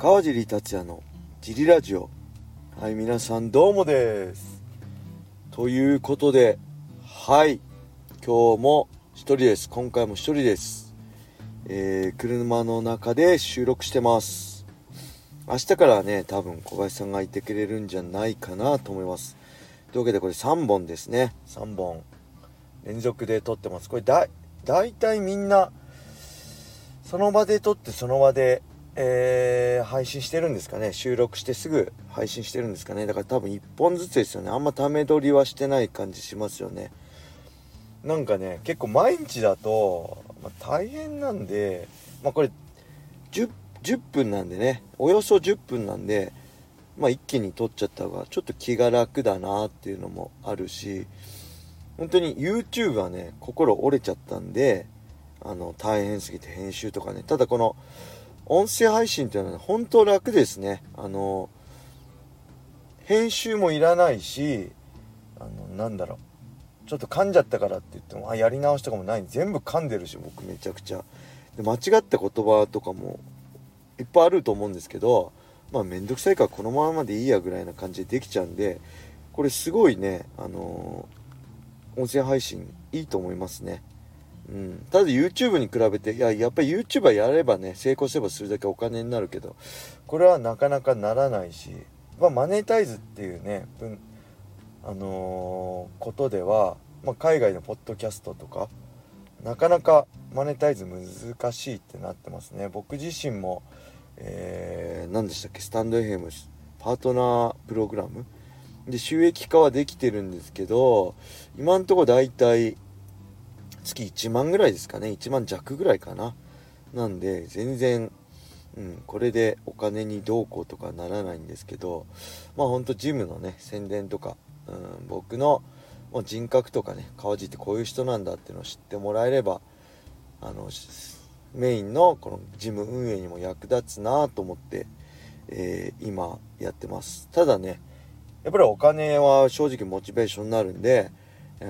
川尻達也のジリラジオ。はい皆さんどうもです。ということではい今日も一人です。今回も一人です。えー、車の中で収録してます。明日からね多分小林さんがいてくれるんじゃないかなと思います。というわけでこれ3本ですね。3本。連続で撮ってます。これだ大体みんなその場で撮ってその場でえー、配信してるんですかね？収録してすぐ配信してるんですかね？だから多分1本ずつですよね。あんまため撮りはしてない感じしますよね。なんかね結構毎日だと、まあ、大変なんでまあこれ 10, 10分なんでね。およそ10分なんでまあ一気に撮っちゃった方がちょっと気が楽だなっていうのもあるし本当に YouTube はね心折れちゃったんであの大変すぎて編集とかね。ただこの音声配信っていうのは、本当楽ですね。あの、編集もいらないし、あの、なんだろう。ちょっと噛んじゃったからって言っても、あ、やり直しとかもない。全部噛んでるし、僕めちゃくちゃ。で、間違った言葉とかもいっぱいあると思うんですけど、まあめんどくさいからこのままでいいやぐらいな感じでできちゃうんで、これすごいね、あの音声配信いいと思いますね。うん、ただ YouTube に比べていややっぱり YouTuber やればね成功すればするだけお金になるけどこれはなかなかならないし、まあ、マネタイズっていうね、あのー、ことでは、まあ、海外のポッドキャストとかなかなかマネタイズ難しいってなってますね。僕自身も、えー、何でしたっけスタンド FM パートナープログラムで収益化はできてるんですけど今んとこ大体月1万ぐらいですかね。1万弱ぐらいかな。なんで全然、うん、これでお金にどうこうとかならないんですけどまあほんとジムのね宣伝とか、うん、僕のもう人格とかね川地ってこういう人なんだっていうのを知ってもらえればあのメインのこのジム運営にも役立つなと思って、えー、今やってます。ただねやっぱりお金は正直モチベーションになるんで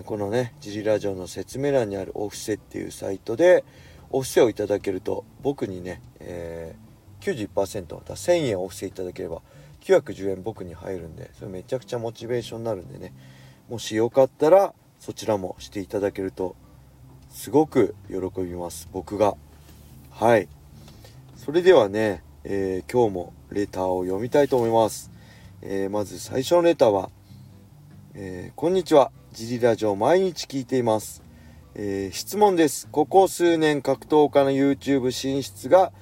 このね、ジリラジオの説明欄にあるオフセっていうサイトで、オフセをいただけると、僕にね、えー、91%、だ1000円オフセいただければ、910円僕に入るんで、それめちゃくちゃモチベーションになるんでね、もしよかったら、そちらもしていただけると、すごく喜びます、僕が。はい。それではね、えー、今日もレターを読みたいと思います。えー、まず最初のレターは、えー、こんにちは。ジリラジオ毎日聞いています。えー、質問です。ここ数年格闘家の YouTube 進出が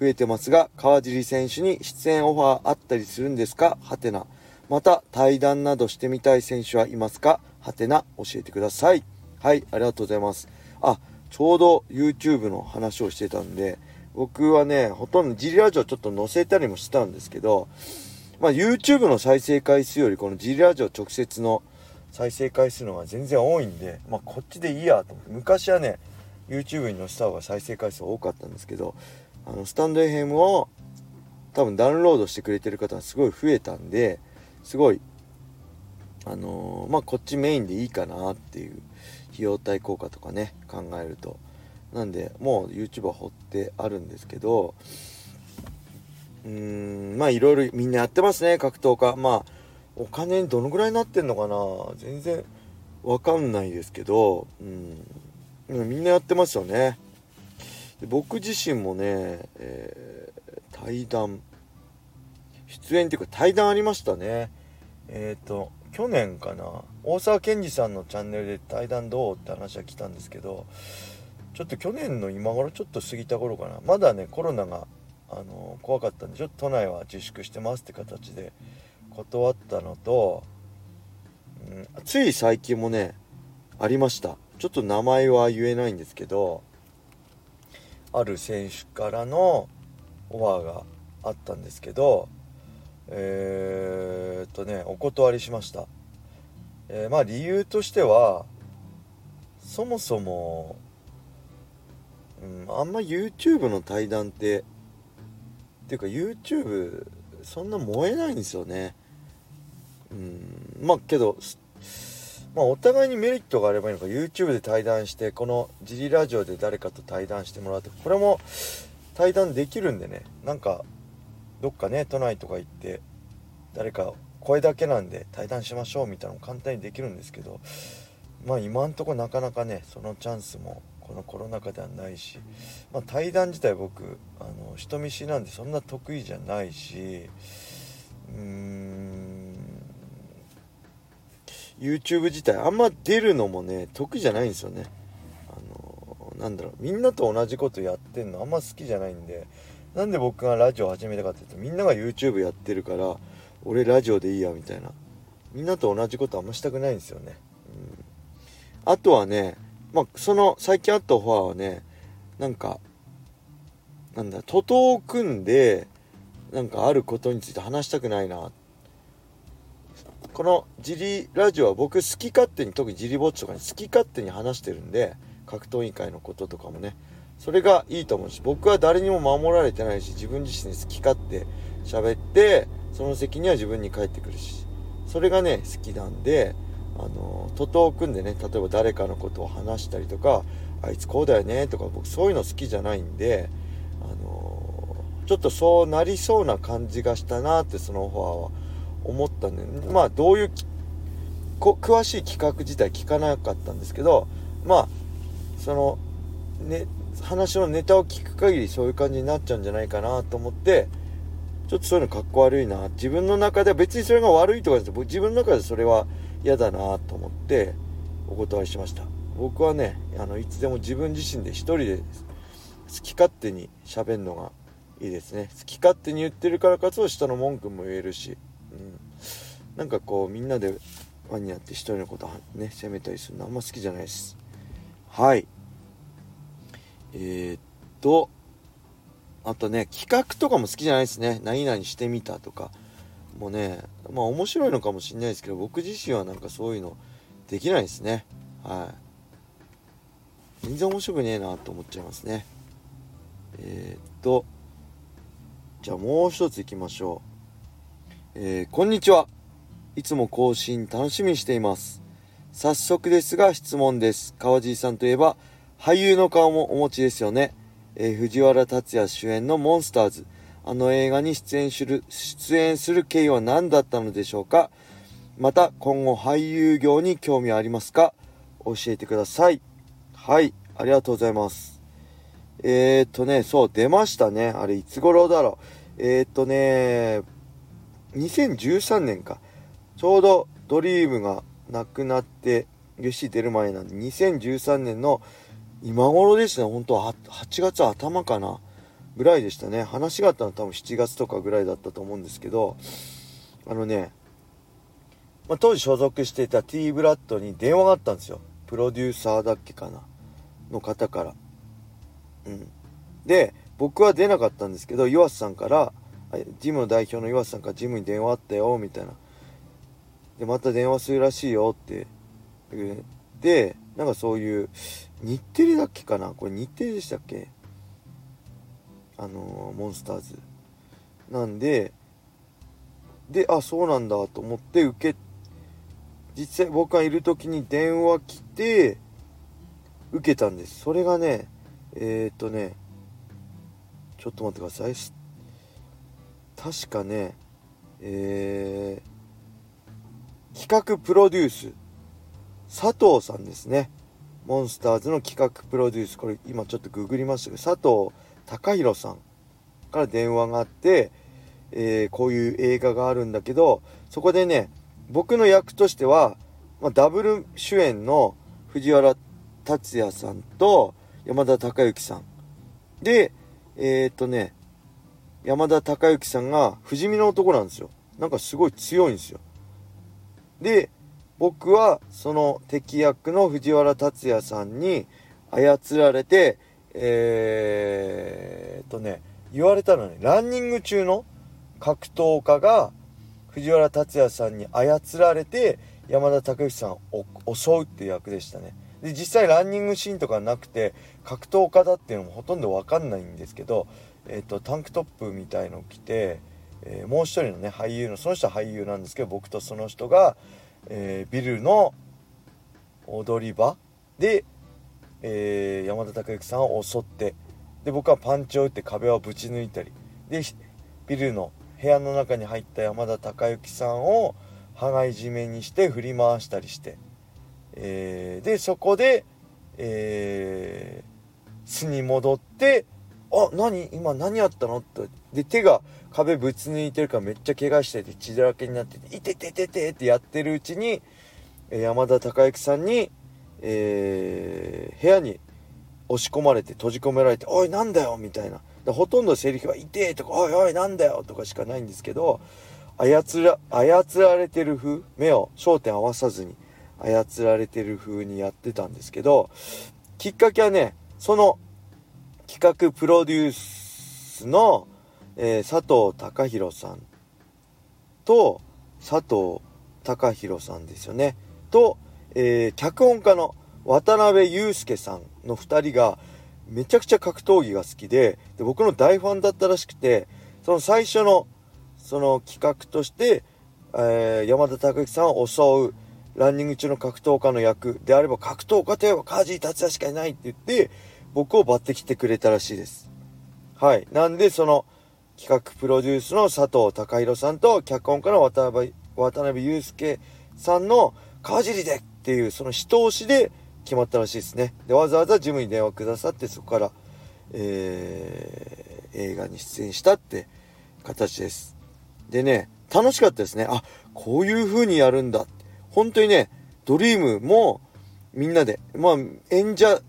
増えてますが、川尻選手に出演オファーあったりするんですか？はてな。また、対談などしてみたい選手はいますか？はてな、教えてください。はい、ありがとうございます。あ、ちょうど YouTube の話をしてたんで、僕はね、ほとんどジリラジオちょっと載せたりもしたんですけど、まあ、YouTube の再生回数よりこのジリラジオ直接の再生回数のが全然多いんで、まあ、こっちでいいやと思って。昔はね YouTube に載せた方が再生回数多かったんですけどあのスタンド FM を多分ダウンロードしてくれてる方がすごい増えたんですごいあのー、まあこっちメインでいいかなっていう費用対効果とかね考えると。なんでもう YouTube は掘ってあるんですけどうーんまあいろいろみんなやってますね格闘家。まあお金どのぐらいになってんのかな？全然わかんないですけど、うん、みんなやってますよね。で僕自身もね、えー、対談。出演っていうか対談ありましたね。えっ、ー、と去年かな。大沢健二さんのチャンネルで対談どうって話は来たんですけどちょっと去年の今頃ちょっと過ぎた頃かな。まだねコロナがあの怖かったんでちょっと都内は自粛してますって形で断ったのと、うん、つい最近もねありました。ちょっと名前は言えないんですけどある選手からのオファーがあったんですけどえー、っとねお断りしました、えー、まあ理由としてはそもそも、うん、あんま YouTube の対談ってっていうか YouTube そんな燃えないんですよね。うん。まあけどまあお互いにメリットがあればいいのか。YouTube で対談してこのジリラジオで誰かと対談してもらってこれも対談できるんでね。なんかどっかね都内とか行って誰か声だけなんで対談しましょうみたいなのも簡単にできるんですけどまあ今んとこなかなかねそのチャンスもこのコロナ禍ではないし、まあ、対談自体僕あの人見知りなんでそんな得意じゃないしうーん YouTube 自体あんま出るのもね得じゃないんですよね。あのなんだろうみんなと同じことやってんのあんま好きじゃないんでなんで僕がラジオ始めたかっていうとみんなが YouTube やってるから俺ラジオでいいやみたいな。みんなと同じことあんましたくないんですよね、うん、あとはねまあその最近あったオファーはねなんかなんだ徒党を組んでなんかあることについて話したくないなってこのジリラジオは僕好き勝手に特にジリぼっちとかに好き勝手に話してるんで格闘委員会のこととかもね。それがいいと思うし僕は誰にも守られてないし自分自身で好き勝手喋ってその責任は自分に返ってくるし。それがね好きなんであの徒党を組んでね例えば誰かのことを話したりとかあいつこうだよねとか僕そういうの好きじゃないんであのちょっとそうなりそうな感じがしたなってそのオファーは。思ったんでまあどういう詳しい企画自体聞かなかったんですけどまあそのね話のネタを聞く限りそういう感じになっちゃうんじゃないかなと思ってちょっとそういうのかっこ悪いな。自分の中では別にそれが悪いとかです自分の中でそれは嫌だなと思ってお断りしました。僕はねあのいつでも自分自身で一人で好き勝手に喋るのがいいですね。好き勝手に言ってるからこそ下の文句も言えるし、うん、なんかこうみんなで輪になって一人のことはね責めたりするのあんま好きじゃないです。はい。えー、っとあとね企画とかも好きじゃないですね。何々してみたとかもうねまあ面白いのかもしんないですけど僕自身はなんかそういうのできないですね。はい。全然面白くねえなと思っちゃいますね。えー、っとじゃあもう一ついきましょう。えー、こんにちはいつも更新楽しみにしています早速ですが質問です川尻さんといえば俳優の顔もお持ちですよね、えー、藤原竜也主演のモンスターズあの映画に出演する、出演する経緯は何だったのでしょうかまた今後俳優業に興味ありますか教えてください。はい、ありがとうございます。えー、っとね、そう、出ましたね。あれ、いつ頃だろう。えー、っとね、2013年か。ちょうどドリームが亡くなって、よし出る前なんで、2013年の今頃ですね、本当は8月頭かな。ぐらいでしたね話があったのは多分7月とかぐらいだったと思うんですけどあのね、まあ、当時所属していた T ブラッドに電話があったんですよプロデューサーだっけかなの方からうんで僕は出なかったんですけど岩瀬さんからジムの代表の岩瀬さんからジムに電話あったよみたいな。でまた電話するらしいよって。でなんかそういう日テレだっけかな？これ日テレでしたっけ？あのモンスターズ。なんでであそうなんだと思って受け実際僕がいる時に電話来て受けたんです。それがねえー、っとねちょっと待ってください。確かねえー、企画プロデュース。佐藤さんですね。モンスターズの企画プロデュース。これ今ちょっとググりましたけど佐藤高弘さんから電話があって、えー、こういう映画があるんだけど、そこでね、僕の役としては、まあ、ダブル主演の藤原竜也さんと山田孝之さん。で、えー、っとね、山田孝之さんが不死身の男なんですよ。なんかすごい強いんですよ。で、僕はその敵役の藤原竜也さんに操られて、えー、とね、言われたのね、ランニング中の格闘家が藤原竜也さんに操られて山田孝之さんを襲うっていう役でしたね。で、実際ランニングシーンとかなくて格闘家だっていうのもほとんどわかんないんですけど、えっ、と、タンクトップみたいのを着て、えー、もう一人のね、俳優の、その人は俳優なんですけど、僕とその人が、えー、ビルの踊り場で、えー、山田孝之さんを襲ってで僕はパンチを打って壁をぶち抜いたりでビルの部屋の中に入った山田孝之さんを羽交い締めにして振り回したりして、えー、でそこで、えー、巣に戻って「あ何今何やったの?」とで手が壁ぶつ抜いてるからめっちゃ怪我してて血だらけになってて「いてててて」ってやってるうちに山田孝之さんに、えー、部屋に押し込まれて閉じ込められて「おいなんだよ」みたいなほとんどセリフは「痛え」とか「おいおいなんだよ」とかしかないんですけど操ら操られてる風目を焦点合わさずに操られてる風にやってたんですけどきっかけはねその企画プロデュースの、えー、佐藤隆弘さんと佐藤隆弘さんですよね。と、えー、脚本家の渡辺裕介さんの2人がめちゃくちゃ格闘技が好きでで僕の大ファンだったらしくてその最初のその企画として、えー、山田孝之さんを襲うランニング中の格闘家の役であれば格闘家といえば梶井達也しかいないって言って僕を抜擢してくれたらしいです。はい。なんでその企画プロデュースの佐藤孝弘さんと脚本家の渡辺渡辺裕介さんの川尻でっていうその一押しで決まったらしいですね。で、わざわざジムに電話くださってそこから、えー、映画に出演したって形です。でね、楽しかったですね。あ、こういう風にやるんだ。本当にね、ドリームもみんなで、まあ演者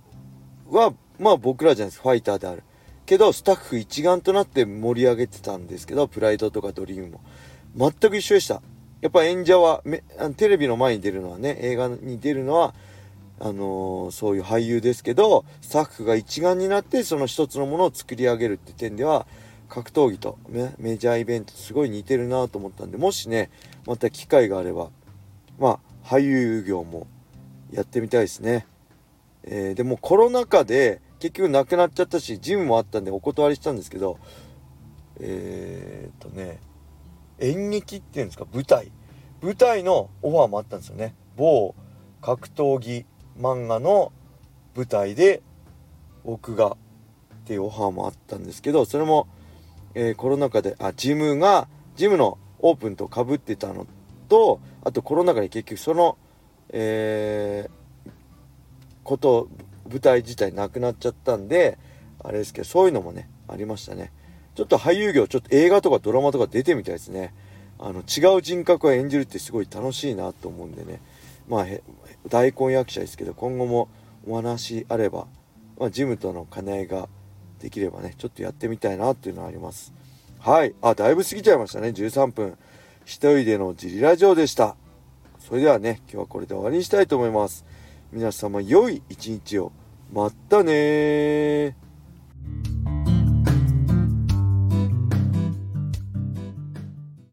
はまあ僕らじゃないです。ファイターである。けど、スタッフ一丸となって盛り上げてたんですけど、プライドとかドリームも。全く一緒でした。やっぱ演者はめ、テレビの前に出るのはね、映画に出るのは、あのー、そういう俳優ですけど、スタッフが一丸になってその一つのものを作り上げるって点では、格闘技と、ね、メジャーイベントすごい似てるなと思ったんで、もしね、また機会があれば、まあ、俳優業もやってみたいですね。えー、でもコロナ禍で結局なくなっちゃったしジムもあったんでお断りしたんですけどえー、っとね演劇っていうんですか舞台。舞台のオファーもあったんですよね。某格闘技漫画の舞台で僕がっていうオファーもあったんですけどそれも、えー、コロナ禍であジムがジムのオープンとかぶってたのとあとコロナ禍に結局そのえー、こと舞台自体なくなっちゃったんであれですけどそういうのもねありましたね。ちょっと俳優業ちょっと映画とかドラマとか出てみたいですね。あの違う人格を演じるってすごい楽しいなと思うんでね。まあ大根役者ですけど今後もお話あれば、まあ、ジムとの兼ね合いができればねちょっとやってみたいなっていうのはあります。はい。あだいぶ過ぎちゃいましたね。13分。一人でのジリラジオでした。それではね今日はこれで終わりにしたいと思います。皆様良い一日を。まったね